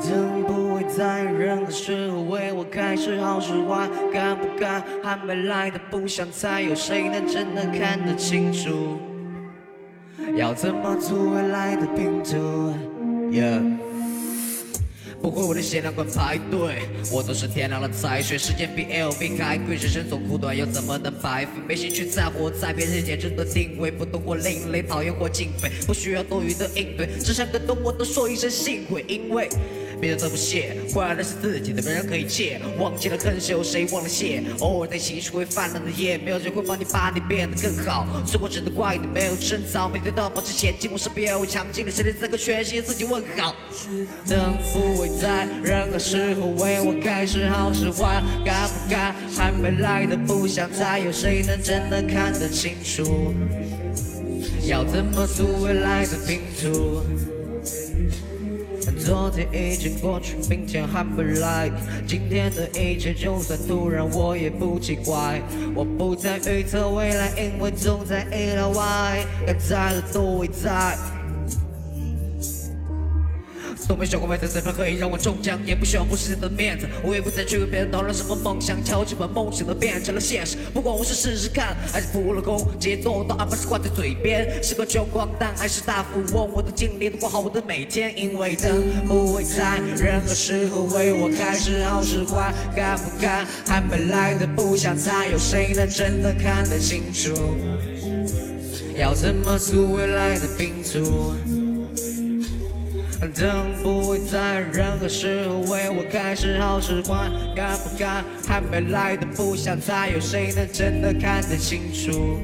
灯不会在任何时候为我开始好是坏，敢不敢还没来的不想猜，有谁能真的看得清楚？要怎么组未来的拼图？Yeah。不会，我的限量款排队，我都是天亮了才睡。时间比 LV 还贵，人生总苦短，又怎么能白费？没兴趣在乎在别人眼中的定位，不懂我另类，讨厌或敬佩，不需要多余的应对，只想跟懂我的说一声幸会，因为。别人都不屑，坏的是自己的，没人可以借。忘记了感谢，谁忘了谢？偶尔在情绪会泛滥的夜，没有人会帮你把你变得更好。生活只能怪你没有趁早，每天都要保持前进。我身边有强劲的实力，这个全新自己问好。能不会在任何时候为我开始好是坏，该不该还没来的不想猜，有谁能真的看得清楚？要怎么组未来的拼图？昨天已经过去，明天还不来。今天的一切就算突然，我也不奇怪。我不再预测未来，因为总在意料外。该在的都会在。都没想过外在身份可以让我中奖，也不需要不实的面子。我也不再去为别人讨论什么梦想，敲击把梦想都变成了现实。不管我是试试看，还是扑了空，节奏都安排是挂在嘴边。是个穷光蛋还是大富翁，我都尽力的过好我的每天。因为灯不会在任何时候为我开始好是坏，该不该还没来的不想猜，有谁能真的看得清楚？要怎么组未来的拼图？等不会在任何时候为我开始好是坏，该不该还没来的不想猜，有谁能真的看得清楚？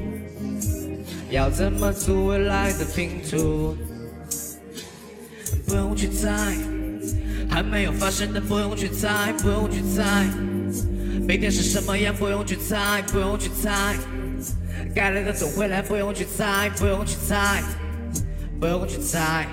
要怎么组未来的拼图？不用去猜，还没有发生的不用去猜，不用去猜，明天是什么样不用去猜，不用去猜，该来的总会来，不用去猜，不用去猜，不用去猜。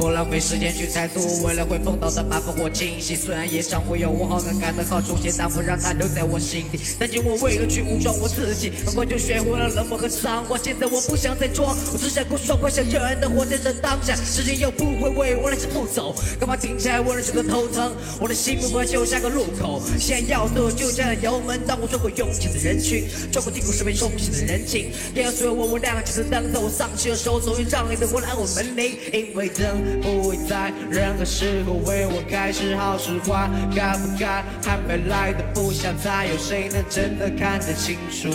不浪费时间去猜度未来会碰到的麻烦或惊喜，虽然也常会有我好感感的好重些，但不让它留在我心底。但今我为了去武装我自己，很快就学会了冷漠和伤怀。现在我不想再装，我只想过爽快，想热爱的活在这当下。时间又不会为我来时不走，干嘛停下来我人生的头疼？我的心目标就像个路口，先要的就加油门。当我穿过拥挤的人群，穿过低谷时被冲洗的人情，也要随我我亮起的灯，在我丧气的时候，总有仗义的我来我门铃，因为灯。不会在任何时候为我开始好是坏，该不该还没来的不想猜，有谁能真的看得清楚？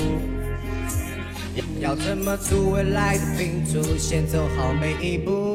要怎么组未来的拼图，先走好每一步。